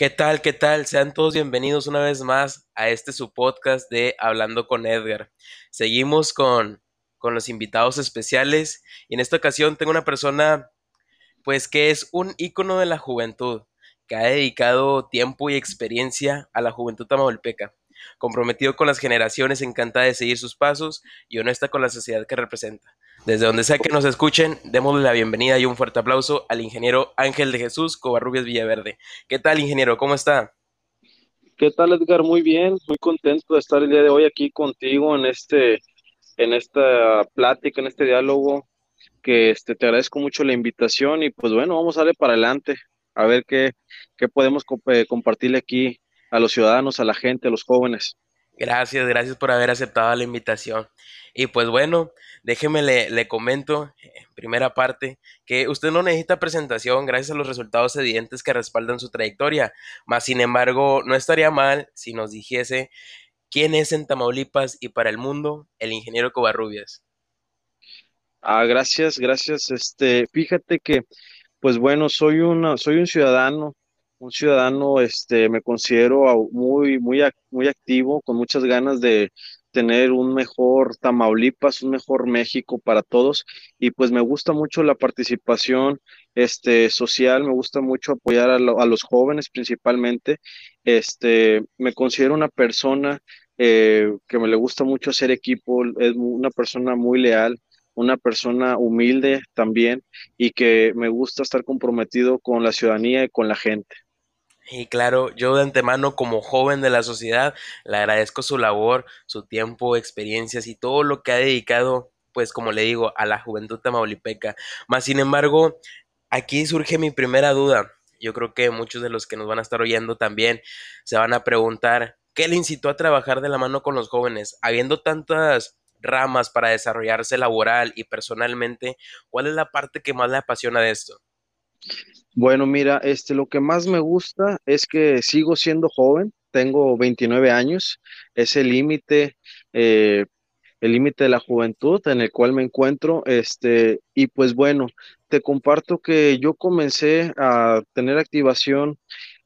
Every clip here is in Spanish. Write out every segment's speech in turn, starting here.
¿Qué tal? ¿Qué tal? Sean todos bienvenidos una vez más a este su podcast de Hablando con Edgar. Seguimos con, con los invitados especiales y en esta ocasión tengo una persona pues que es un ícono de la juventud, que ha dedicado tiempo y experiencia a la juventud tamaulipeca, comprometido con las generaciones, encantada de seguir sus pasos y honesta con la sociedad que representa. Desde donde sea que nos escuchen, démosle la bienvenida y un fuerte aplauso al ingeniero Ángel de Jesús Covarrubias Villaverde. ¿Qué tal, ingeniero? ¿Cómo está? ¿Qué tal, Edgar? Muy bien, muy contento de estar el día de hoy aquí contigo en este, en esta plática, en este diálogo, que este, te agradezco mucho la invitación y pues bueno, vamos a darle para adelante, a ver qué, qué podemos eh, compartirle aquí a los ciudadanos, a la gente, a los jóvenes. Gracias, gracias por haber aceptado la invitación. Y pues bueno, déjeme le, le comento, en primera parte, que usted no necesita presentación gracias a los resultados evidentes que respaldan su trayectoria. Más sin embargo, no estaría mal si nos dijese quién es en Tamaulipas y para el mundo el ingeniero Covarrubias. Ah, gracias, gracias. Este, fíjate que, pues bueno, soy una, soy un ciudadano un ciudadano, este, me considero muy, muy, muy activo, con muchas ganas de tener un mejor Tamaulipas, un mejor México para todos. Y pues me gusta mucho la participación este, social, me gusta mucho apoyar a, los jóvenes principalmente. Este, me considero una persona eh, que me le gusta mucho hacer equipo, es una persona muy leal, una persona humilde también y que me gusta estar comprometido con la ciudadanía y con la gente. Y claro, yo de antemano como joven de la sociedad le agradezco su labor, su tiempo, experiencias y todo lo que ha dedicado, pues como le digo, a la juventud tamaulipeca. Más sin embargo, aquí surge mi primera duda. Yo creo que muchos de los que nos van a estar oyendo también se van a preguntar, ¿qué le incitó a trabajar de la mano con los jóvenes? Habiendo tantas ramas para desarrollarse laboral y personalmente, ¿cuál es la parte que más le apasiona de esto? Bueno, mira, este, lo que más me gusta es que sigo siendo joven, tengo 29 años, es el límite, eh, el límite de la juventud en el cual me encuentro, este, y pues bueno, te comparto que yo comencé a tener activación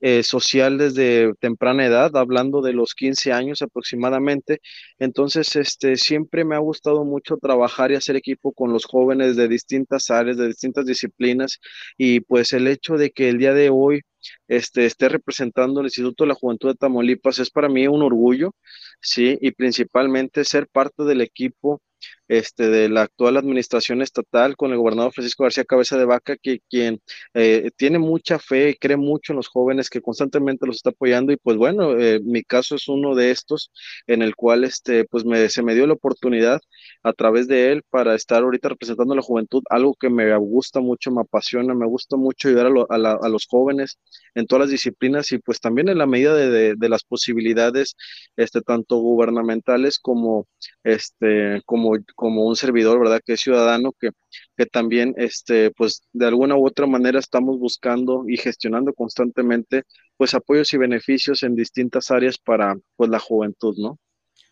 eh, social desde temprana edad, hablando de los 15 años aproximadamente. Entonces, este, siempre me ha gustado mucho trabajar y hacer equipo con los jóvenes de distintas áreas, de distintas disciplinas, y pues el hecho de que el día de hoy este, esté representando el Instituto de la Juventud de Tamaulipas es para mí un orgullo, sí, y principalmente ser parte del equipo este, de la actual administración estatal con el gobernador Francisco García Cabeza de Vaca, que quien eh, tiene mucha fe y cree mucho en los jóvenes, que constantemente los está apoyando. Y pues bueno, eh, mi caso es uno de estos en el cual este, pues me, se me dio la oportunidad a través de él para estar ahorita representando a la juventud, algo que me gusta mucho, me apasiona, me gusta mucho ayudar a, a, los jóvenes en todas las disciplinas y pues también en la medida de, de, las posibilidades, este, tanto gubernamentales como, este, como como un servidor, ¿verdad? Que es ciudadano, que, que también, este, pues, de alguna u otra manera estamos buscando y gestionando constantemente, pues, apoyos y beneficios en distintas áreas para, pues, la juventud, ¿no?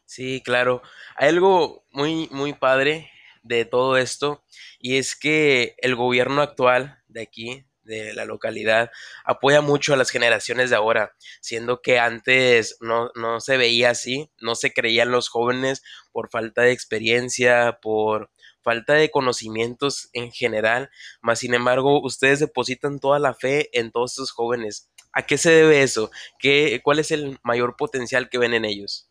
Sí, claro. Hay algo muy, muy padre de todo esto y es que el gobierno actual de aquí, de la localidad apoya mucho a las generaciones de ahora, siendo que antes no, no se veía así, no se creían los jóvenes por falta de experiencia, por falta de conocimientos en general, más sin embargo ustedes depositan toda la fe en todos estos jóvenes. ¿A qué se debe eso? ¿Qué, ¿Cuál es el mayor potencial que ven en ellos?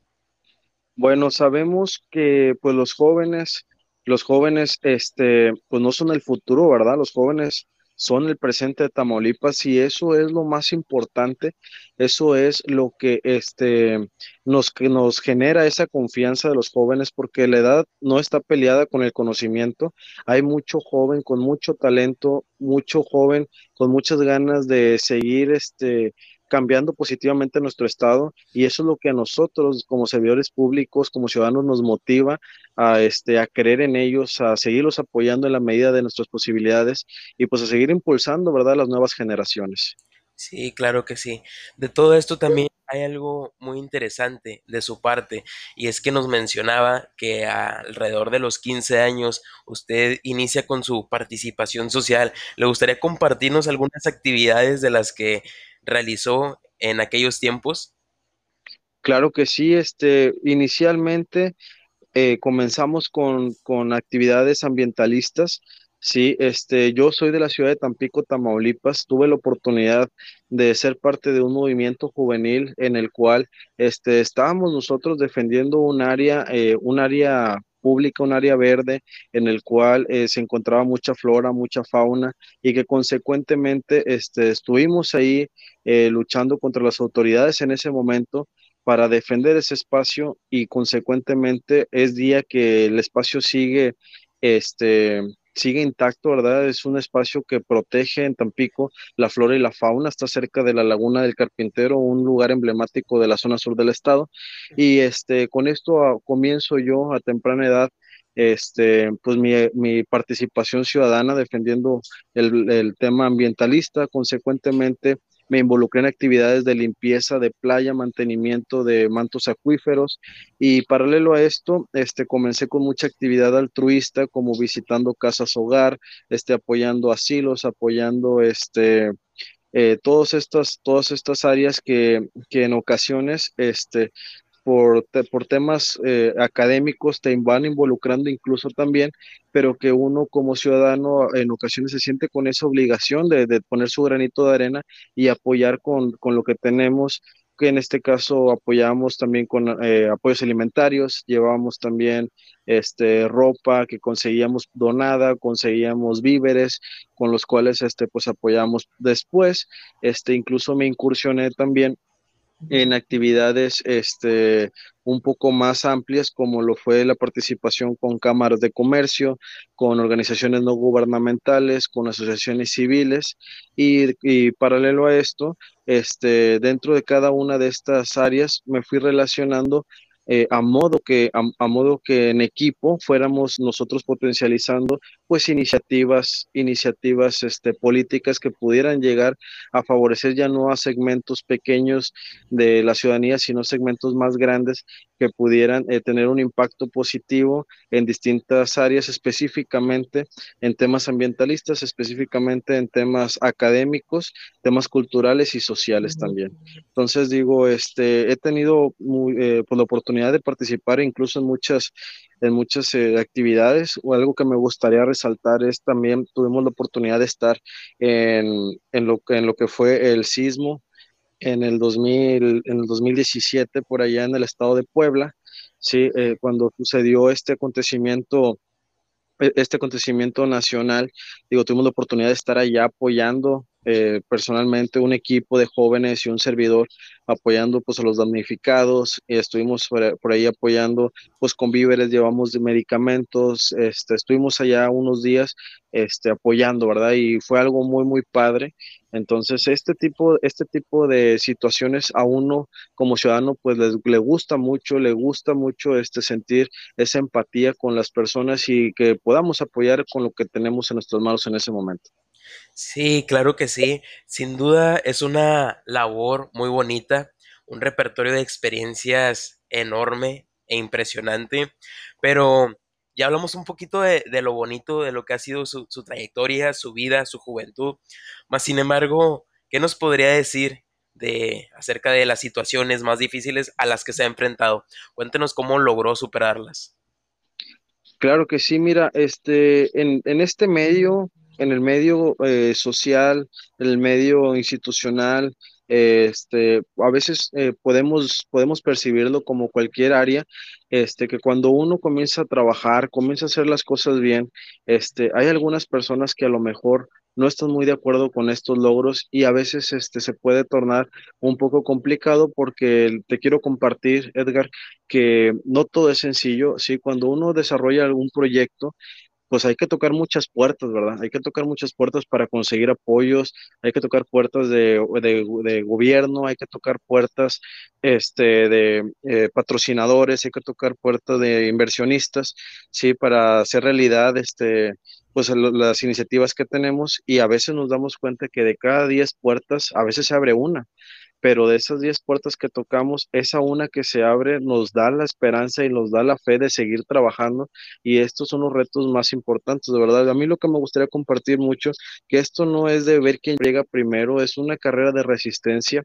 Bueno, sabemos que pues los jóvenes, los jóvenes, este, pues no son el futuro, ¿verdad? Los jóvenes son el presente de Tamaulipas y eso es lo más importante, eso es lo que este, nos, que nos genera esa confianza de los jóvenes porque la edad no está peleada con el conocimiento, hay mucho joven con mucho talento, mucho joven con muchas ganas de seguir este, cambiando positivamente nuestro estado y eso es lo que a nosotros como servidores públicos, como ciudadanos nos motiva a este a creer en ellos, a seguirlos apoyando en la medida de nuestras posibilidades y pues a seguir impulsando, ¿verdad?, las nuevas generaciones. Sí, claro que sí. De todo esto también hay algo muy interesante de su parte y es que nos mencionaba que alrededor de los 15 años usted inicia con su participación social. ¿Le gustaría compartirnos algunas actividades de las que realizó en aquellos tiempos? Claro que sí, este, inicialmente eh, comenzamos con, con actividades ambientalistas. Sí, este, yo soy de la ciudad de Tampico, Tamaulipas. Tuve la oportunidad de ser parte de un movimiento juvenil en el cual este, estábamos nosotros defendiendo un área, eh, un área pública, un área verde en el cual eh, se encontraba mucha flora, mucha fauna y que consecuentemente este, estuvimos ahí luchando contra las autoridades en ese momento para defender ese espacio y consecuentemente es día que el espacio sigue, este, sigue intacto, ¿verdad? Es un espacio que protege en Tampico la flora y la fauna, está cerca de la Laguna del Carpintero, un lugar emblemático de la zona sur del estado. Y este, con esto ah, comienzo yo a temprana edad este, pues mi, mi participación ciudadana defendiendo el, el, tema ambientalista, consecuentemente me involucré en actividades de limpieza de playa, mantenimiento de mantos acuíferos y paralelo a esto, este, comencé con mucha actividad altruista como visitando casas hogar, este, apoyando asilos, apoyando este, eh, todas, estas, todas estas áreas que, que en ocasiones este, por, por temas eh, académicos te van involucrando incluso también, pero que uno como ciudadano en ocasiones se siente con esa obligación de, de poner su granito de arena y apoyar con, con, lo que tenemos, que en este caso apoyamos también con eh, apoyos alimentarios, llevábamos también este, ropa que conseguíamos donada, conseguíamos víveres con los cuales este, pues apoyamos después, este, incluso me incursioné también en actividades este, un poco más amplias, como lo fue la participación con cámaras de comercio, con organizaciones no gubernamentales, con asociaciones civiles, y, y paralelo a esto, este, dentro de cada una de estas áreas me fui relacionando eh, a modo que a, modo que en equipo fuéramos nosotros potencializando pues iniciativas iniciativas este políticas que pudieran llegar a favorecer ya no a segmentos pequeños de la ciudadanía sino segmentos más grandes que pudieran eh, tener un impacto positivo en distintas áreas específicamente en temas ambientalistas específicamente en temas académicos temas culturales y sociales también entonces digo este he tenido muy, eh, pues, la oportunidad de participar incluso en muchas, en muchas eh, actividades. O algo que me gustaría resaltar es también tuvimos la oportunidad de estar en, en, lo, en lo que fue el sismo en el, 2000, en el 2017 por allá en el estado de Puebla, sí, eh, cuando sucedió este acontecimiento e, este acontecimiento nacional, digo, tuvimos la oportunidad de estar allá apoyando eh, personalmente un equipo de jóvenes y un servidor apoyando pues a los damnificados y estuvimos por, ahí apoyando pues con víveres, llevamos medicamentos, este, estuvimos allá unos días este, apoyando, ¿verdad? Y fue algo muy, muy padre. Entonces, este tipo, este tipo de situaciones a uno como ciudadano, pues le gusta mucho, le gusta mucho este sentir esa empatía con las personas y que podamos apoyar con lo que tenemos en nuestras manos en ese momento. Sí, claro que sí. Sin duda es una labor muy bonita, un repertorio de experiencias enorme e impresionante, pero ya hablamos un poquito de, lo bonito, de lo que ha sido su, su, trayectoria, su vida, su juventud, más sin embargo, ¿qué nos podría decir de acerca de las situaciones más difíciles a las que se ha enfrentado? Cuéntenos cómo logró superarlas. Claro que sí, mira, este, en, en este medio en el medio eh, social, en el medio institucional, este, a veces eh, podemos, podemos percibirlo como cualquier área, este, que cuando uno comienza a trabajar, comienza a hacer las cosas bien, este, hay algunas personas que a lo mejor no están muy de acuerdo con estos logros y a veces este, se puede tornar un poco complicado porque te quiero compartir, Edgar, que no todo es sencillo, ¿sí? Cuando uno desarrolla algún proyecto, pues hay que tocar muchas puertas, ¿verdad? Hay que tocar muchas puertas para conseguir apoyos, hay que tocar puertas de, de, gobierno, hay que tocar puertas este, de eh, patrocinadores, hay que tocar puertas de inversionistas, ¿sí? Para hacer realidad este, pues las iniciativas que tenemos y a veces nos damos cuenta que de cada 10 puertas, a veces se abre una pero de esas 10 puertas que tocamos, esa una que se abre nos da la esperanza y nos da la fe de seguir trabajando y estos son los retos más importantes, de verdad. A mí lo que me gustaría compartir mucho, que esto no es de ver quién llega primero, es una carrera de resistencia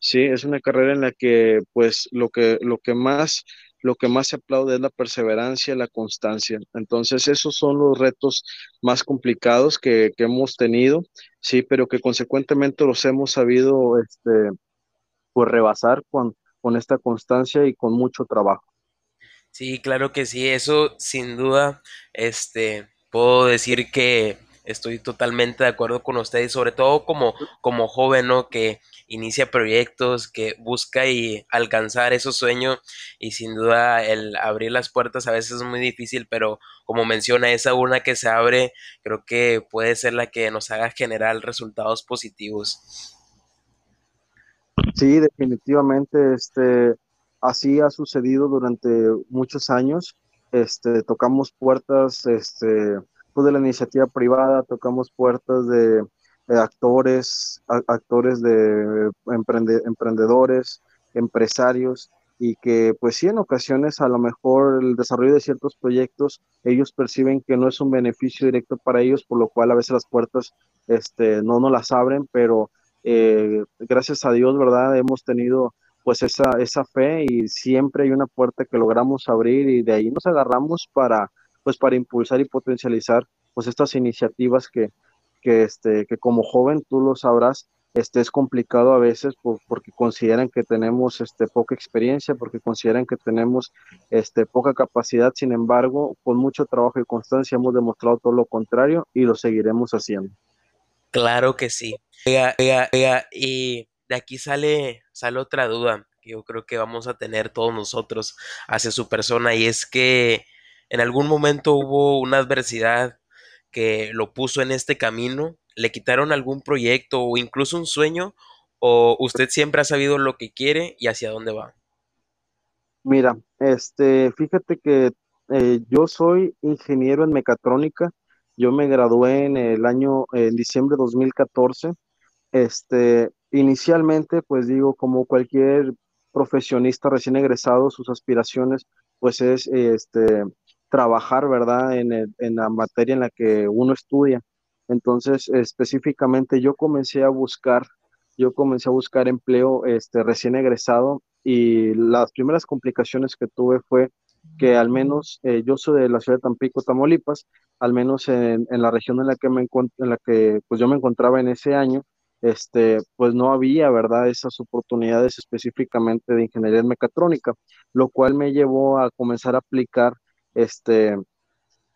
Sí, es una carrera en la que pues lo que, lo que más, lo que más se aplaude es la perseverancia, la constancia. Entonces, esos son los retos más complicados que, que hemos tenido, sí, pero que consecuentemente los hemos sabido este, pues rebasar con, con esta constancia y con mucho trabajo. Sí, claro que sí, eso sin duda, este, puedo decir que estoy totalmente de acuerdo con ustedes, sobre todo como, como joven. Que inicia proyectos, que busca y alcanzar esos sueños y sin duda el abrir las puertas a veces es muy difícil, pero como menciona, esa una que se abre, creo que puede ser la que nos haga generar resultados positivos. Sí, definitivamente, este, así ha sucedido durante muchos años. Este, tocamos puertas, este, pues de la iniciativa privada, tocamos puertas de, actores, actores de emprende, emprendedores, empresarios, y que pues sí, en ocasiones a lo mejor el desarrollo de ciertos proyectos, ellos perciben que no es un beneficio directo para ellos, por lo cual a veces las puertas este, no las abren, pero eh, gracias a Dios, ¿verdad? Hemos tenido pues esa, esa fe y siempre hay una puerta que logramos abrir y de ahí nos agarramos para, pues para impulsar y potencializar pues estas iniciativas que, que, este, que como joven tú lo sabrás, este es complicado a veces por, porque consideran que tenemos este, poca experiencia, porque consideran que tenemos este, poca capacidad, sin embargo, con mucho trabajo y constancia hemos demostrado todo lo contrario y lo seguiremos haciendo. Claro que sí. Oiga, oiga, oiga, y de aquí sale, sale otra duda que yo creo que vamos a tener todos nosotros hacia su persona y es que en algún momento hubo una adversidad que lo puso en este camino, le quitaron algún proyecto o incluso un sueño o usted siempre ha sabido lo que quiere y hacia dónde va. Mira, este, fíjate que eh, yo soy ingeniero en mecatrónica. Yo me gradué en el año, en diciembre de 2014. Este, inicialmente, pues digo, como cualquier profesionista recién egresado, sus aspiraciones, pues es este, trabajar, ¿verdad? En, en la materia en la que uno estudia. Entonces, específicamente, yo comencé a buscar, yo comencé a buscar empleo, este, recién egresado y las primeras complicaciones que tuve fue que al menos eh, yo soy de la ciudad de Tampico, Tamaulipas, al menos en, en la región en la que me en la que pues yo me encontraba en ese año, este, pues no había, ¿verdad? Esas oportunidades específicamente de ingeniería en mecatrónica, lo cual me llevó a comenzar a aplicar este,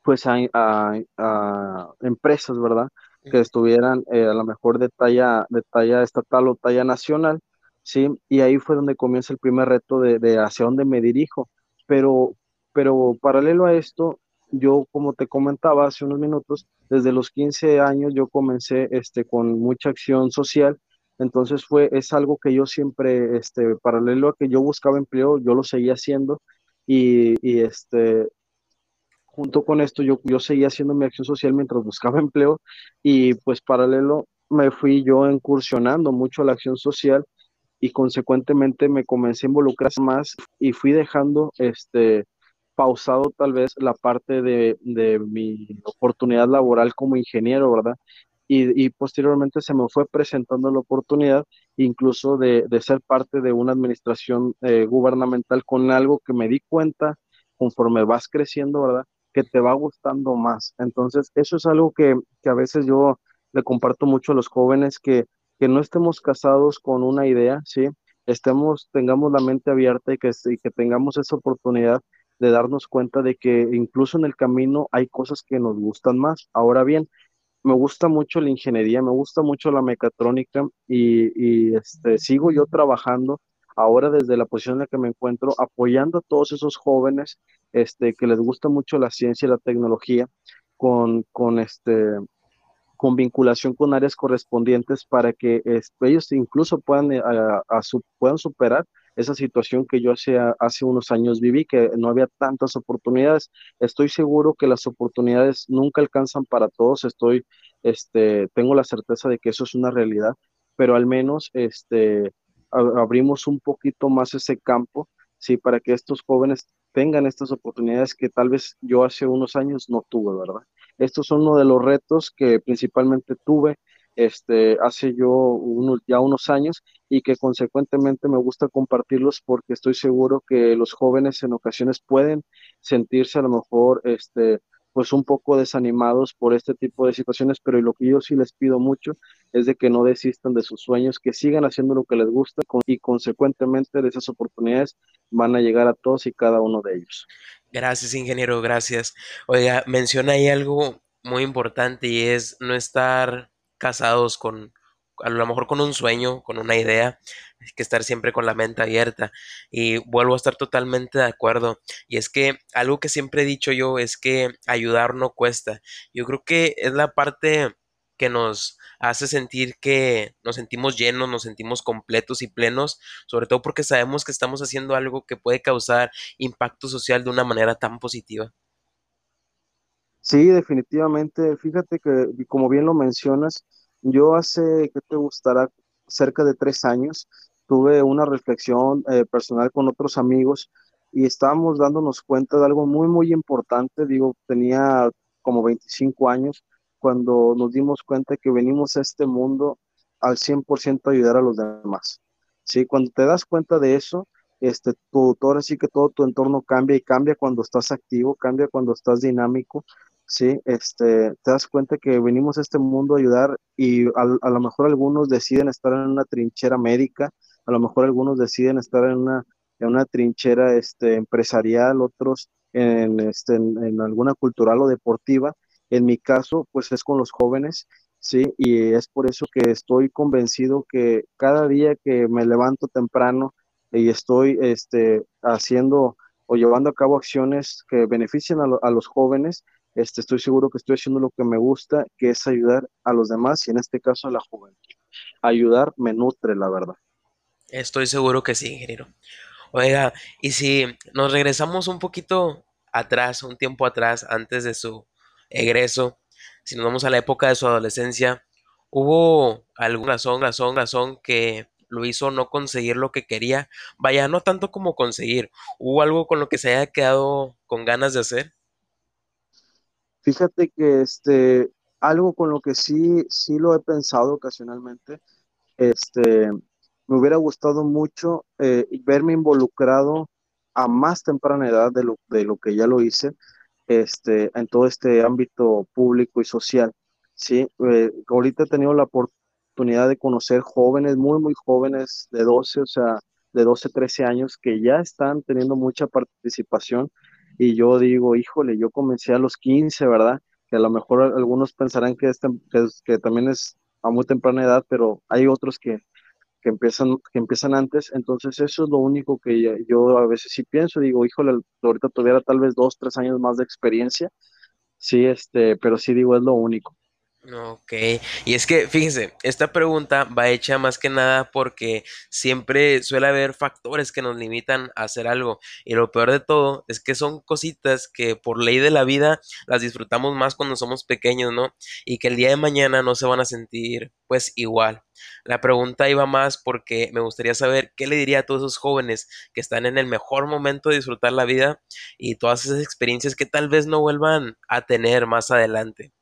pues a, a- a empresas, ¿verdad? Que estuvieran eh, a lo mejor de talla, de talla estatal o talla nacional, ¿sí? Y ahí fue donde comienza el primer reto de, de hacia dónde me dirijo. Pero, pero paralelo a esto, yo, como te comentaba hace unos minutos, desde los 15 años yo comencé este, con mucha acción social. Entonces fue, es algo que yo siempre, este, paralelo a que yo buscaba empleo, yo lo seguía haciendo. Y, y este, junto con esto yo, yo seguía haciendo mi acción social mientras buscaba empleo. Y pues paralelo me fui yo incursionando mucho la acción social y consecuentemente me comencé a involucrar más y fui dejando este pausado tal vez la parte de, de mi oportunidad laboral como ingeniero, ¿verdad? Y, posteriormente se me fue presentando la oportunidad incluso de, de ser parte de una administración eh, gubernamental con algo que me di cuenta conforme vas creciendo, ¿verdad? Que te va gustando más. Entonces, eso es algo que, que a veces yo le comparto mucho a los jóvenes que que no estemos casados con una idea, ¿sí? Estemos, tengamos la mente abierta y que, y que tengamos esa oportunidad de darnos cuenta de que incluso en el camino hay cosas que nos gustan más. Ahora bien, me gusta mucho la ingeniería, me gusta mucho la mecatrónica y, y, este, sigo yo trabajando ahora desde la posición en la que me encuentro, apoyando a todos esos jóvenes este, que les gusta mucho la ciencia y la tecnología con, con este, con vinculación con áreas correspondientes para que este, ellos incluso puedan, eh, puedan superar esa situación que yo hace, hace unos años viví, que no había tantas oportunidades. Estoy seguro que las oportunidades nunca alcanzan para todos, estoy, este, tengo la certeza de que eso es una realidad, pero al menos este, abrimos un poquito más ese campo, sí, para que estos jóvenes tengan estas oportunidades que tal vez yo hace unos años no tuve, ¿verdad? Estos son uno de los retos que principalmente tuve este, hace yo ya unos años y que consecuentemente me gusta compartirlos porque estoy seguro que los jóvenes en ocasiones pueden sentirse a lo mejor este pues un poco desanimados por este tipo de situaciones, pero lo que yo sí les pido mucho es de que no desistan de sus sueños, que sigan haciendo lo que les gusta y consecuentemente de esas oportunidades van a llegar a todos y cada uno de ellos. Gracias, ingeniero, gracias. Oiga, menciona ahí algo muy importante y es no estar casados con, a lo mejor con un sueño, con una idea, hay que estar siempre con la mente abierta. Y vuelvo a estar totalmente de acuerdo. Y es que algo que siempre he dicho yo es que ayudar no cuesta. Yo creo que es la parte que nos hace sentir que nos sentimos llenos, nos sentimos completos y plenos, sobre todo porque sabemos que estamos haciendo algo que puede causar impacto social de una manera tan positiva. Sí, definitivamente. Fíjate que, como bien lo mencionas, yo hace, ¿qué te gustará? Cerca de tres años, tuve una reflexión eh, personal con otros amigos y estábamos dándonos cuenta de algo muy, muy importante. Digo, tenía como 25 años cuando nos dimos cuenta que venimos a este mundo al 100% a ayudar a los demás. ¿Sí? Cuando te das cuenta de eso, este, tu, ahora sí que todo tu entorno cambia y cambia cuando estás activo, cambia cuando estás dinámico, ¿sí? Este, te das cuenta que venimos a este mundo a ayudar y a, lo mejor algunos deciden estar en una trinchera médica, a lo mejor algunos deciden estar en una, en una trinchera este, empresarial, otros en, este, en, alguna cultural o deportiva. En mi caso, pues es con los jóvenes, ¿sí? Y es por eso que estoy convencido que cada día que me levanto temprano y estoy este, haciendo o llevando a cabo acciones que beneficien a, a los jóvenes, este, estoy seguro que estoy haciendo lo que me gusta, que es ayudar a los demás y en este caso a la juventud. Ayudar me nutre, la verdad. Estoy seguro que sí, ingeniero. Oiga, y si nos regresamos un poquito atrás, un tiempo atrás, antes de su egreso, si nos vamos a la época de su adolescencia, ¿hubo alguna razón, razón, razón que lo hizo no conseguir lo que quería? Vaya, no tanto como conseguir, ¿hubo algo con lo que se haya quedado con ganas de hacer? Fíjate que este, algo con lo que sí, sí lo he pensado ocasionalmente, este, me hubiera gustado mucho eh, verme involucrado a más temprana edad de lo, de lo que ya lo hice, este, en todo este ámbito público y social. Sí, eh, ahorita he tenido la oportunidad de conocer jóvenes, muy, muy jóvenes, de 12, o sea, de 12, 13 años, que ya están teniendo mucha participación y yo digo, híjole, yo comencé a los 15, ¿verdad? Que a lo mejor algunos pensarán que, que, también es a muy temprana edad, pero hay otros que, que, empiezan, que empiezan antes, entonces eso es lo único que yo a veces sí pienso, digo, híjole, ahorita tuviera tal vez dos, tres años más de experiencia, sí, este, pero sí digo, es lo único. Ok, y es que fíjense, esta pregunta va hecha más que nada porque siempre suele haber factores que nos limitan a hacer algo y lo peor de todo es que son cositas que por ley de la vida las disfrutamos más cuando somos pequeños, ¿no? Y que el día de mañana no se van a sentir pues igual. La pregunta iba más porque me gustaría saber qué le diría a todos esos jóvenes que están en el mejor momento de disfrutar la vida y todas esas experiencias que tal vez no vuelvan a tener más adelante.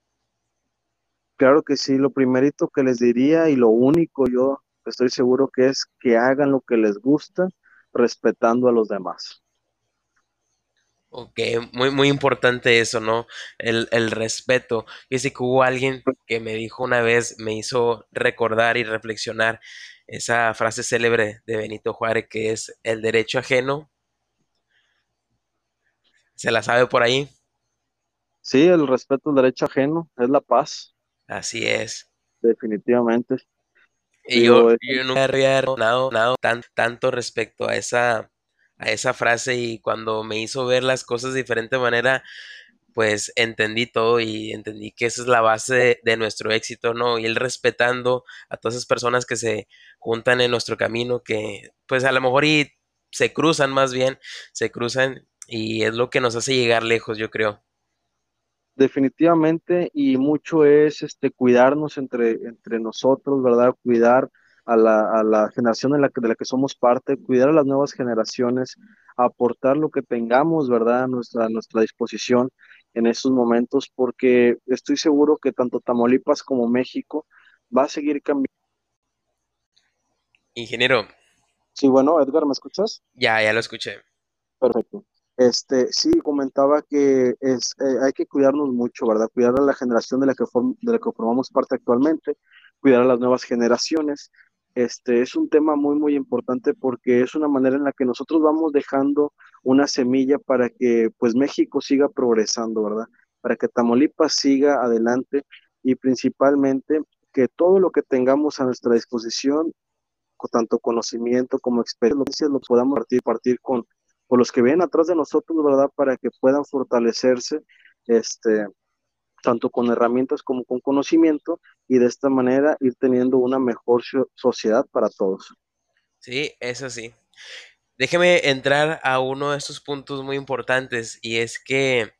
Claro que sí, lo primerito que les diría y lo único yo estoy seguro que es que hagan lo que les gusta respetando a los demás. Ok, muy, muy importante eso, ¿no? El, el respeto. Dice que hubo alguien que me dijo una vez, me hizo recordar y reflexionar esa frase célebre de Benito Juárez que es el derecho ajeno. ¿Se la sabe por ahí? Sí, el respeto al derecho ajeno es la paz. Así es. Definitivamente. Y yo, yo nunca había nada, tan, tanto respecto a esa, a esa frase y cuando me hizo ver las cosas de diferente manera, pues entendí todo y entendí que esa es la base de, nuestro éxito, ¿no? Y el respetando a todas esas personas que se juntan en nuestro camino, que pues a lo mejor y se cruzan más bien, se cruzan y es lo que nos hace llegar lejos, yo creo definitivamente y mucho es este cuidarnos entre, entre nosotros, ¿verdad? Cuidar a la, a la generación de la, que, de la que somos parte, cuidar a las nuevas generaciones, aportar lo que tengamos, ¿verdad? A nuestra, nuestra disposición en estos momentos, porque estoy seguro que tanto Tamaulipas como México va a seguir cambiando Ingeniero, Sí, bueno, Edgar, ¿me escuchas? ya, ya lo escuché. Perfecto. Este, sí, comentaba que es, eh, hay que cuidarnos mucho, ¿verdad? Cuidar a la generación de la que de la que formamos parte actualmente, cuidar a las nuevas generaciones. Este, es un tema muy, muy importante porque es una manera en la que nosotros vamos dejando una semilla para que, pues, México siga progresando, ¿verdad? Para que Tamaulipas siga adelante y principalmente que todo lo que tengamos a nuestra disposición tanto conocimiento como experiencia, lo podamos partir, partir con, con los que vienen atrás de nosotros, ¿verdad? Para que puedan fortalecerse, este, tanto con herramientas como con conocimiento, y de esta manera ir teniendo una mejor so- sociedad para todos. Sí, eso sí. Déjeme entrar a uno de estos puntos muy importantes y es que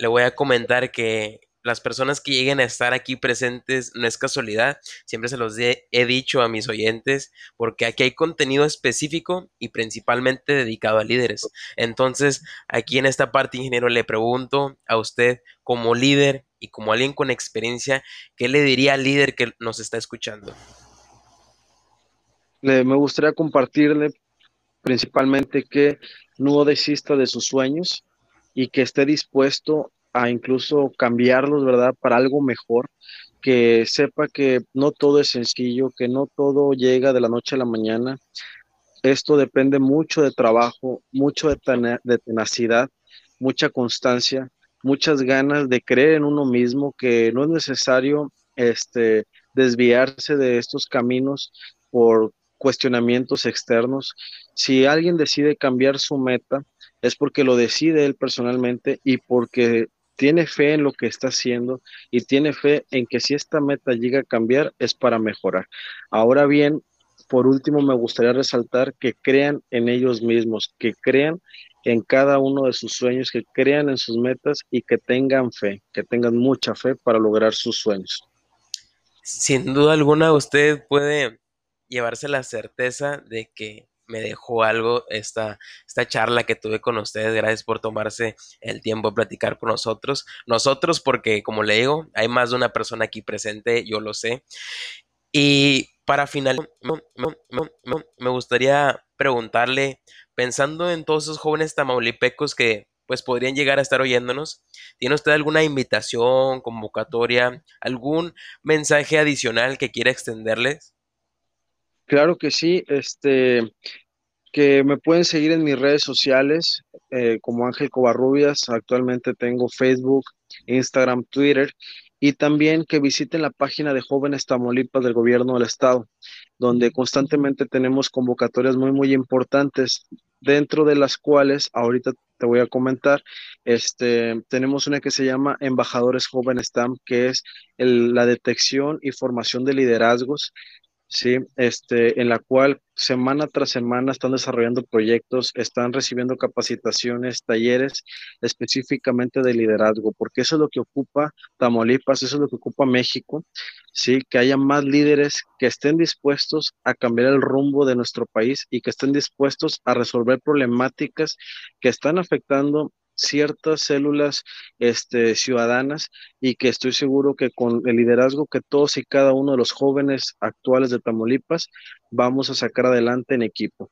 le voy a comentar que las personas que lleguen a estar aquí presentes no es casualidad, siempre se los he, dicho a mis oyentes, porque aquí hay contenido específico y principalmente dedicado a líderes. Entonces, aquí en esta parte, ingeniero, le pregunto a usted como líder y como alguien con experiencia, ¿qué le diría al líder que nos está escuchando? Le, me gustaría compartirle principalmente que no desista de sus sueños y que esté dispuesto a incluso cambiarlos, ¿verdad? Para algo mejor, que sepa que no todo es sencillo, que no todo llega de la noche a la mañana. Esto depende mucho de trabajo, mucho de, tena- de tenacidad, mucha constancia, muchas ganas de creer en uno mismo, que no es necesario este, desviarse de estos caminos por cuestionamientos externos. Si alguien decide cambiar su meta, es porque lo decide él personalmente y porque tiene fe en lo que está haciendo y tiene fe en que si esta meta llega a cambiar es para mejorar. Ahora bien, por último, me gustaría resaltar que crean en ellos mismos, que crean en cada uno de sus sueños, que crean en sus metas y que tengan fe, que tengan mucha fe para lograr sus sueños. Sin duda alguna, usted puede llevarse la certeza de que me dejó algo esta, esta charla que tuve con ustedes. Gracias por tomarse el tiempo de platicar con nosotros. Nosotros, porque como le digo, hay más de una persona aquí presente, yo lo sé. Y para finalizar, me, me- gustaría preguntarle, pensando en todos esos jóvenes tamaulipecos que pues podrían llegar a estar oyéndonos, ¿tiene usted alguna invitación, convocatoria, algún mensaje adicional que quiera extenderles? Claro que sí, este, que me pueden seguir en mis redes sociales eh, como Ángel Covarrubias. Actualmente tengo Facebook, Instagram, Twitter y también que visiten la página de Jóvenes Tamaulipas del Gobierno del Estado, donde constantemente tenemos convocatorias muy, muy importantes, dentro de las cuales ahorita te voy a comentar, este, tenemos una que se llama Embajadores Jóvenes TAM, que es la detección y formación de liderazgos Sí, este, en la cual semana tras semana están desarrollando proyectos, están recibiendo capacitaciones, talleres específicamente de liderazgo, porque eso es lo que ocupa Tamaulipas, eso es lo que ocupa México, sí, que haya más líderes que estén dispuestos a cambiar el rumbo de nuestro país y que estén dispuestos a resolver problemáticas que están afectando ciertas células este, ciudadanas y que estoy seguro que con el liderazgo que todos y cada uno de los jóvenes actuales de Tamaulipas vamos a sacar adelante en equipo.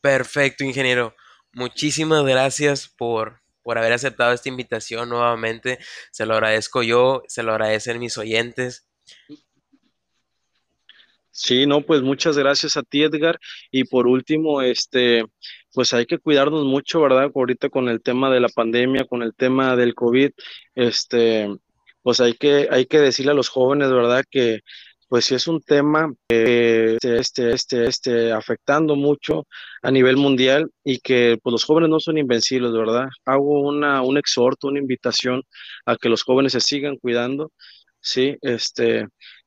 Perfecto, ingeniero. Muchísimas gracias por, por haber aceptado esta invitación nuevamente. Se lo agradezco yo, se lo agradecen mis oyentes. Sí, no, pues muchas gracias a ti, Edgar. Y por último, este, pues hay que cuidarnos mucho, ¿verdad? Ahorita con el tema de la pandemia, con el tema del COVID, este, pues hay que, hay que decirle a los jóvenes, ¿verdad? Que pues sí es un tema que este, este, este, este, afectando mucho a nivel mundial y que pues los jóvenes no son invencibles, ¿verdad? Hago una, un exhorto, una invitación a que los jóvenes se sigan cuidando, sí, este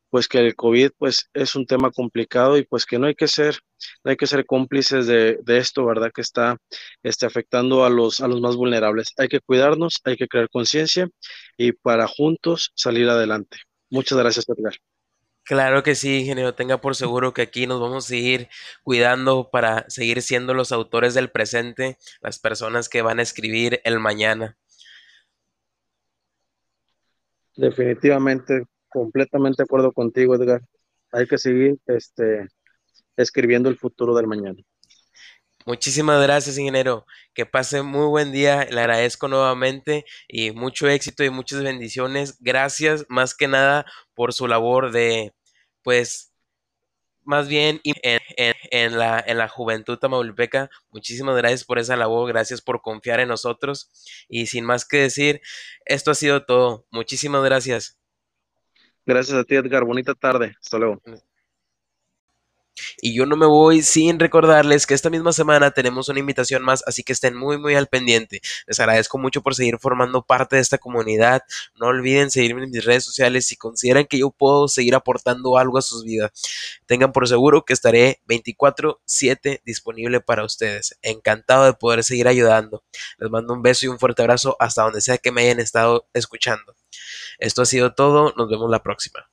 pues que el COVID pues es un tema complicado y pues que no hay que ser, no hay que ser cómplices de, de esto, ¿verdad? Que está este, afectando a los, a los más vulnerables. Hay que cuidarnos, hay que crear conciencia y para juntos salir adelante. Muchas gracias, Edgar. Claro que sí, ingeniero. Tenga por seguro que aquí nos vamos a seguir cuidando para seguir siendo los autores del presente, las personas que van a escribir el mañana. Definitivamente, completamente de acuerdo contigo, Edgar. hay que seguir este, escribiendo el futuro del mañana. Muchísimas gracias, ingeniero. Que pase muy buen día. Le agradezco nuevamente y mucho éxito y muchas bendiciones. Gracias más que nada por su labor de, pues, más bien en, en, la, en la juventud tamaulipeca. Muchísimas gracias por esa labor. Gracias por confiar en nosotros. Y sin más que decir, esto ha sido todo. Muchísimas gracias. Gracias a ti, Edgar. Bonita tarde. Hasta luego. Y yo no me voy sin recordarles que esta misma semana tenemos una invitación más, así que estén muy muy al pendiente. Les agradezco mucho por seguir formando parte de esta comunidad. No olviden seguirme en mis redes sociales si consideran que yo puedo seguir aportando algo a sus vidas. Tengan por seguro que estaré 24/7 disponible para ustedes. Encantado de poder seguir ayudando. Les mando un beso y un fuerte abrazo hasta donde sea que me hayan estado escuchando. Esto ha sido todo. Nos vemos la próxima.